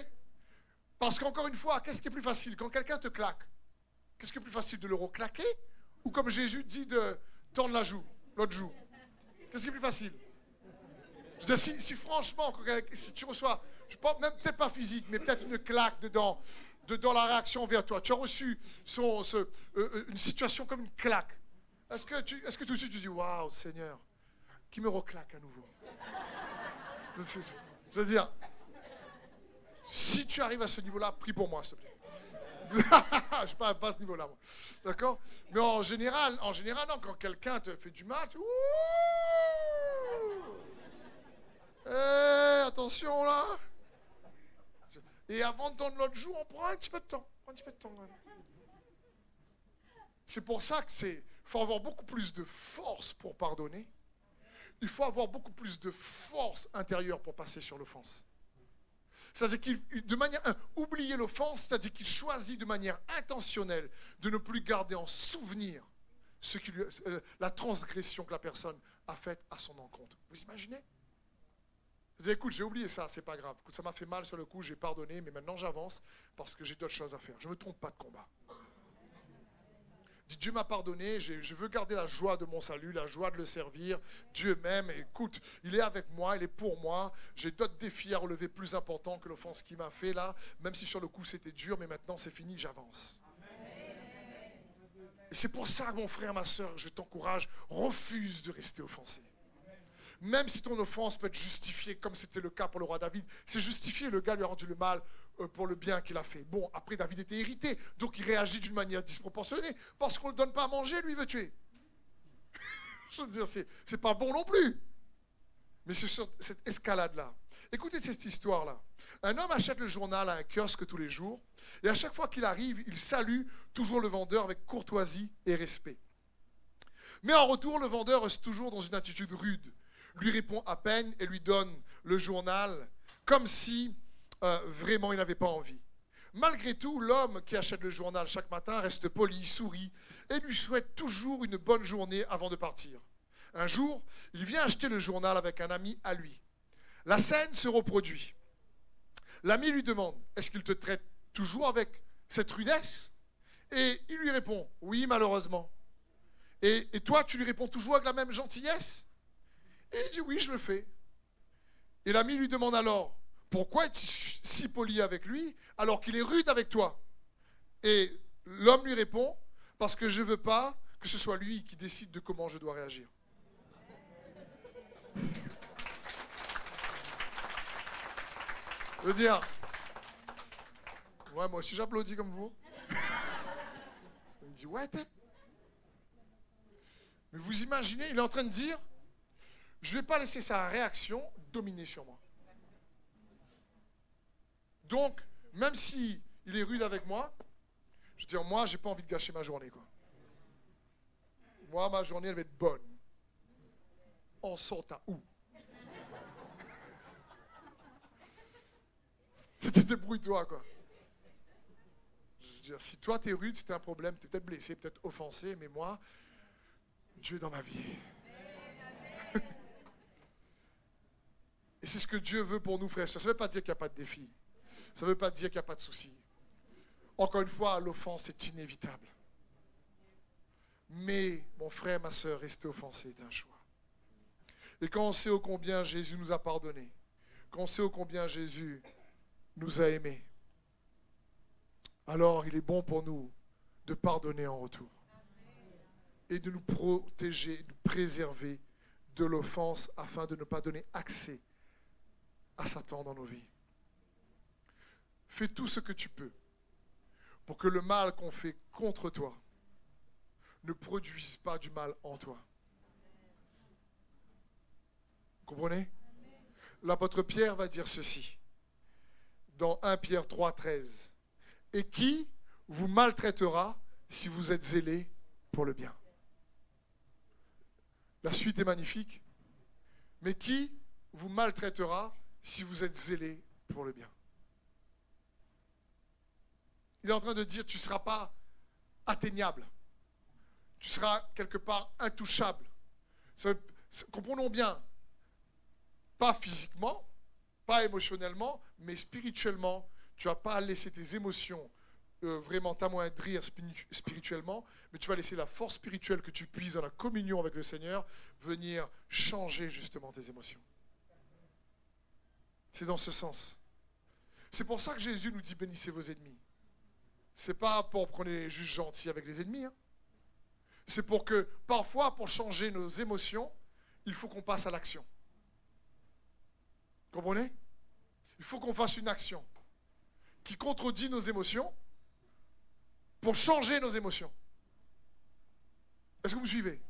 Speaker 1: Parce qu'encore une fois, qu'est-ce qui est plus facile? Quand quelqu'un te claque, qu'est-ce qui est plus facile de le reclaquer? Ou comme Jésus dit de tendre la joue, l'autre joue. Qu'est-ce qui est plus facile? Je si, franchement, si tu reçois, je pense même peut-être pas physique, mais peut-être une claque dedans, dedans la réaction vers toi, tu as reçu euh, euh, une situation comme une claque. Est-ce que, est-ce que tout de suite tu dis, waouh, Seigneur, qui me reclaque à nouveau? [LAUGHS] Je veux dire, si tu arrives à ce niveau-là, prie pour moi, s'il te plaît. [LAUGHS] je suis pas, à ce niveau-là, moi. D'accord? Mais en général, en général, non, quand quelqu'un te fait du mal, tu eh, attention là Et avant de donner l'autre jour, on prend un petit peu de temps. Un petit peu de temps. C'est pour ça que faut avoir beaucoup plus de force pour pardonner il faut avoir beaucoup plus de force intérieure pour passer sur l'offense. C'est-à-dire qu'il, de manière, l'offense, c'est-à-dire qu'il choisit de manière intentionnelle de ne plus garder en souvenir euh, la transgression que la personne a faite à son encontre. Vous imaginez? Vous écoute, j'ai oublié ça, c'est pas grave. ça m'a fait mal sur le coup, j'ai pardonné, mais maintenant j'avance parce que j'ai d'autres choses à faire. Je ne me trompe pas de combat. Dieu m'a pardonné, je veux garder la joie de mon salut, la joie de le servir. Dieu m'aime, écoute, il est avec moi, il est pour moi. J'ai d'autres défis à relever plus importants que l'offense qu'il m'a fait là, même si sur le coup c'était dur, mais maintenant c'est fini, j'avance. Et c'est pour ça, mon frère, ma soeur, je t'encourage, refuse de rester offensé. Même si ton offense peut être justifiée, comme c'était le cas pour le roi David, c'est justifié, le gars lui a rendu le mal pour le bien qu'il a fait. Bon, après, David était irrité, donc il réagit d'une manière disproportionnée, parce qu'on ne le donne pas à manger, lui veut tuer. [LAUGHS] Je veux dire, c'est pas bon non plus. Mais c'est cette escalade-là. Écoutez cette histoire-là. Un homme achète le journal à un kiosque tous les jours, et à chaque fois qu'il arrive, il salue toujours le vendeur avec courtoisie et respect. Mais en retour, le vendeur reste toujours dans une attitude rude, lui répond à peine et lui donne le journal comme si euh, vraiment il n'avait pas envie. Malgré tout, l'homme qui achète le journal chaque matin reste poli, sourit et lui souhaite toujours une bonne journée avant de partir. Un jour, il vient acheter le journal avec un ami à lui. La scène se reproduit. L'ami lui demande Est-ce qu'il te traite toujours avec cette rudesse? Et il lui répond Oui, malheureusement. Et, et, toi, tu lui réponds toujours avec la même gentillesse? Et il dit Oui, je le fais. Et l'ami lui demande alors pourquoi es-tu si poli avec lui alors qu'il est rude avec toi? Et l'homme lui répond, parce que je ne veux pas que ce soit lui qui décide de comment je dois réagir. Je veux dire, ouais, moi aussi j'applaudis comme vous. Il me dit, ouais. Mais vous imaginez, il est en train de dire, je ne vais pas laisser sa réaction dominer sur moi. Donc, même si il est rude avec moi, je veux dire, moi, j'ai pas envie de gâcher ma journée. Quoi. Moi, ma journée, elle va être bonne. On sort à où? [LAUGHS] Débrouille-toi, quoi. Je veux dire, si toi, tu es rude, c'est un problème, tu es peut-être blessé, peut-être offensé, mais moi, Dieu est dans ma vie. [LAUGHS] Et c'est ce que Dieu veut pour nous, frères. Ça ne veut pas dire qu'il n'y a pas de défi. Ça ne veut pas dire qu'il n'y a pas de souci. Encore une fois, l'offense est inévitable. Mais, mon frère, ma soeur, rester offensé est un choix. Et quand on sait ô combien Jésus nous a pardonné, quand on sait ô combien Jésus nous a aimés, alors il est bon pour nous de pardonner en retour et de nous protéger, de nous préserver de l'offense afin de ne pas donner accès à Satan dans nos vies. Fais tout ce que tu peux pour que le mal qu'on fait contre toi ne produise pas du mal en toi. Vous comprenez? L'apôtre Pierre va dire ceci dans 1 Pierre 3, 13. Et qui vous maltraitera si vous êtes zélé pour le bien? La suite est magnifique. Mais qui vous maltraitera si vous êtes zélé pour le bien? Il est en train de dire, tu ne seras pas atteignable. Tu seras quelque part intouchable. comprenons bien, pas physiquement, pas émotionnellement, mais spirituellement, tu vas pas laisser tes émotions euh, vraiment t'amoindrir spirituellement, mais tu vas laisser la force spirituelle que tu puises dans la communion avec le Seigneur venir changer justement tes émotions. C'est dans ce sens. C'est pour ça que Jésus nous dit bénissez vos ennemis. C'est pas pour qu'on est juste gentil avec les ennemis. Hein. C'est pour que parfois, pour changer nos émotions, il faut qu'on passe à l'action. Comprenez? Il faut qu'on fasse une action qui contredit nos émotions pour changer nos émotions. Est-ce que vous suivez?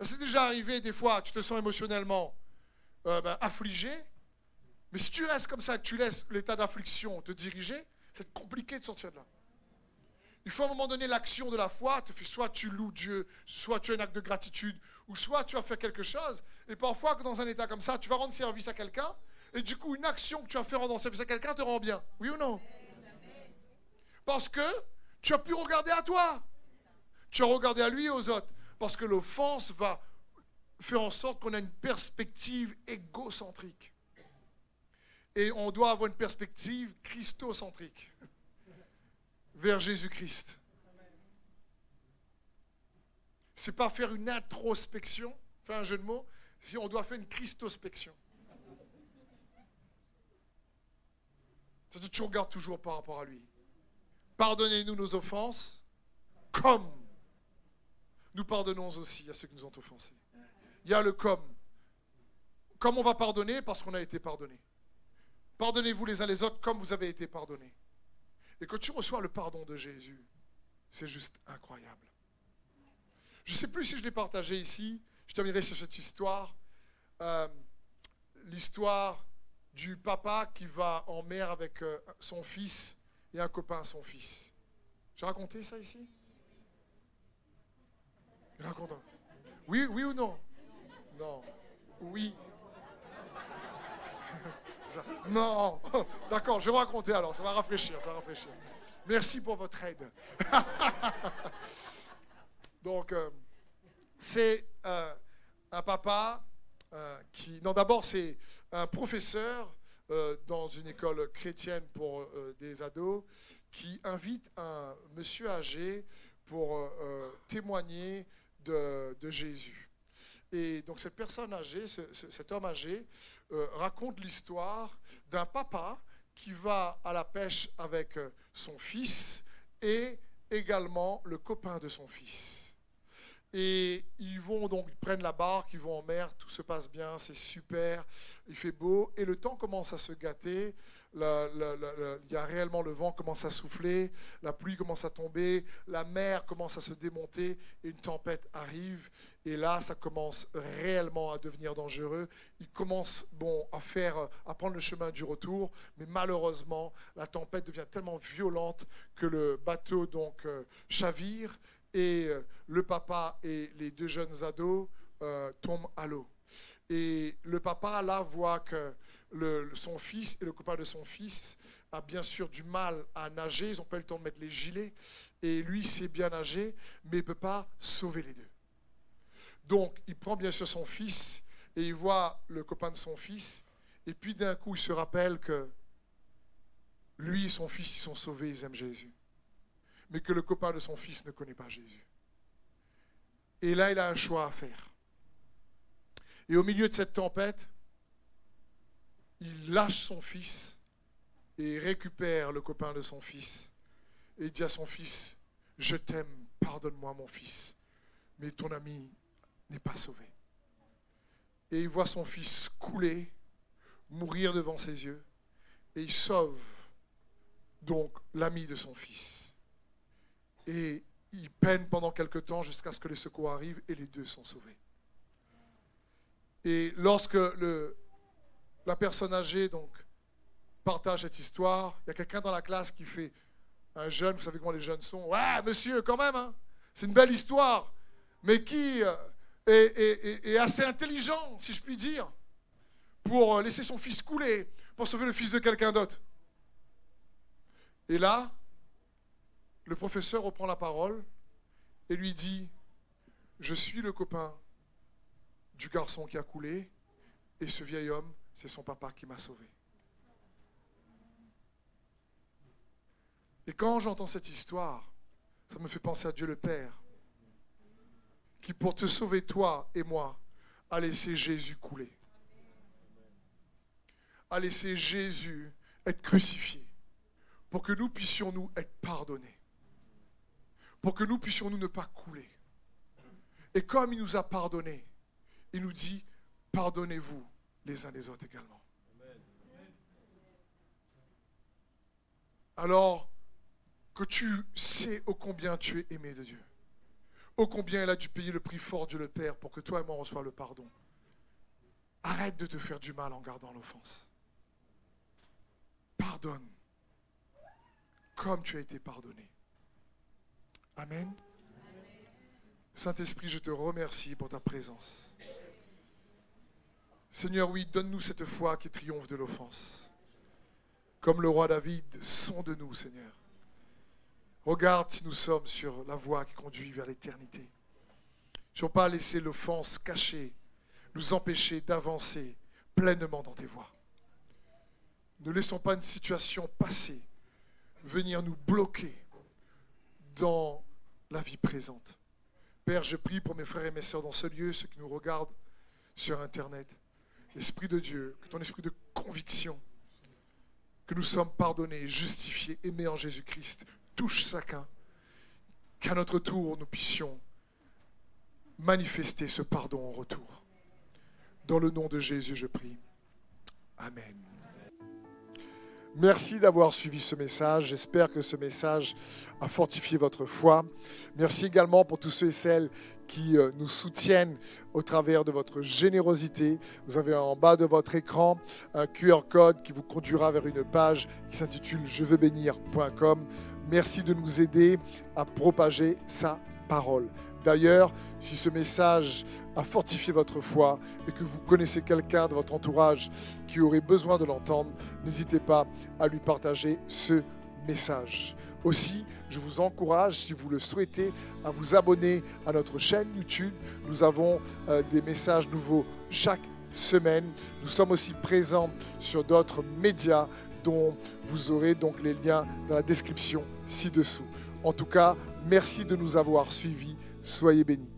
Speaker 1: C'est déjà arrivé des fois, tu te sens émotionnellement euh, ben, affligé, mais si tu restes comme ça, tu laisses l'état d'affliction te diriger, c'est compliqué de sortir de là. Il faut à un moment donné l'action de la foi, te fait soit tu loues Dieu, soit tu as un acte de gratitude, ou soit tu as fait quelque chose. Et parfois, dans un état comme ça, tu vas rendre service à quelqu'un, et du coup, une action que tu as fait rendre service à quelqu'un te rend bien. Oui ou non? Parce que tu as pu regarder à toi. Tu as regardé à lui et aux autres. Parce que l'offense va faire en sorte qu'on a une perspective égocentrique. Et on doit avoir une perspective christocentrique vers Jésus-Christ. C'est pas faire une introspection, faire un jeu de mots, si on doit faire une christospection. Que tu regardes toujours par rapport à lui. Pardonnez-nous nos offenses, comme nous pardonnons aussi à ceux qui nous ont offensés. Il y a le comme. Comme on va pardonner parce qu'on a été pardonné. Pardonnez-vous les uns les autres comme vous avez été pardonnés. Et quand tu reçois le pardon de Jésus, c'est juste incroyable. Je ne sais plus si je l'ai partagé ici. Je terminerai sur cette histoire. Euh, l'histoire du papa qui va en mer avec euh, son fils et un copain à son fils. J'ai raconté ça ici? Raconte. Oui, oui ou non? Non. Oui. Non. [LAUGHS] D'accord, je vais raconter alors. Ça va rafraîchir, ça va rafraîchir. Merci pour votre aide. [LAUGHS] Donc, euh, c'est euh, un papa euh, qui... Non, d'abord, c'est un professeur dans une école chrétienne pour des ados qui invite un monsieur âgé pour témoigner de, Jésus. Et donc cette personne âgée, cet homme âgé, raconte l'histoire d'un papa qui va à la pêche avec son fils et également le copain de son fils. Et ils vont donc, ils prennent la barque, ils vont en mer, tout se passe bien, c'est super, il fait beau, et le temps commence à se gâter, il y a réellement le vent commence à souffler, la pluie commence à tomber, la mer commence à se démonter, et une tempête arrive, et là, ça commence réellement à devenir dangereux. Il commence bon, à, faire, à prendre le chemin du retour, mais malheureusement, la tempête devient tellement violente que le bateau donc euh, chavire, et euh, le papa et les deux jeunes ados euh, tombent à l'eau. Et le papa, là, voit que son fils et le copain de son fils a bien sûr du mal à nager, ils n'ont pas eu le temps de mettre les gilets, et lui sait bien nager, mais il ne peut pas sauver les deux. Donc, il prend bien sûr son fils, et il voit le copain de son fils, et puis d'un coup, il se rappelle que lui et son fils, ils sont sauvés, ils aiment Jésus mais que le copain de son fils ne connaît pas Jésus. Et là, il a un choix à faire. Et au milieu de cette tempête, il lâche son fils et récupère le copain de son fils. Et dit à son fils, je t'aime, pardonne-moi mon fils, mais ton ami n'est pas sauvé. Et il voit son fils couler, mourir devant ses yeux, et il sauve donc l'ami de son fils. Et il peine pendant quelque temps jusqu'à ce que les secours arrivent et les deux sont sauvés. Et lorsque le, la personne âgée donc partage cette histoire, il y a quelqu'un dans la classe qui fait un jeune, vous savez comment les jeunes sont, ouais monsieur quand même, hein, c'est une belle histoire, mais qui est, assez intelligent, si je puis dire, pour laisser son fils couler, pour sauver le fils de quelqu'un d'autre. Et là, le professeur reprend la parole et lui dit, je suis le copain du garçon qui a coulé, et ce vieil homme, c'est son papa qui m'a sauvé. Et quand j'entends cette histoire, ça me fait penser à Dieu le Père, qui pour te sauver toi et moi, a laissé Jésus couler, a laissé Jésus être crucifié, pour que nous puissions nous être pardonnés, pour que nous puissions nous ne pas couler. Et comme il nous a pardonnés, il nous dit, pardonnez-vous les uns les autres également. Alors que tu sais ô combien tu es aimé de Dieu, ô combien il a dû payer le prix fort Dieu le Père pour que toi et moi reçoive le pardon. Arrête de te faire du mal en gardant l'offense. Pardonne comme tu as été pardonné. Amen. Saint-Esprit, je te remercie pour ta présence. Seigneur, oui, donne-nous cette foi qui triomphe de l'offense. Comme le roi David, de nous, Seigneur. Regarde si nous sommes sur la voie qui conduit vers l'éternité. Ne pas laisser l'offense cachée nous empêcher d'avancer pleinement dans tes voies. Ne laissons pas une situation passée venir nous bloquer dans la vie présente. Père, je prie pour mes frères et mes sœurs dans ce lieu, ceux qui nous regardent sur Internet. Esprit de Dieu, que ton esprit de conviction, que nous sommes pardonnés, justifiés, aimés en Jésus-Christ, touche chacun, qu'à notre tour, nous puissions manifester ce pardon en retour. Dans le nom de Jésus, je prie. Amen. Merci d'avoir suivi ce message. J'espère que ce message a fortifié votre foi. Merci également pour tous ceux et celles qui euh, nous soutiennent au travers de votre générosité. Vous avez en bas de votre écran un QR code qui vous conduira vers une page qui s'intitule je veux bénir.com. Merci de nous aider à propager sa parole. D'ailleurs, si ce message a fortifié votre foi et que vous connaissez quelqu'un de votre entourage qui aurait besoin de l'entendre, n'hésitez pas à lui partager ce message. Aussi, je vous encourage, si vous le souhaitez, à vous abonner à notre chaîne YouTube. Nous avons euh, des messages nouveaux chaque semaine. Nous sommes aussi présents sur d'autres médias dont vous aurez donc les liens dans la description ci-dessous. En tout cas, merci de nous avoir suivis. Soyez bénis.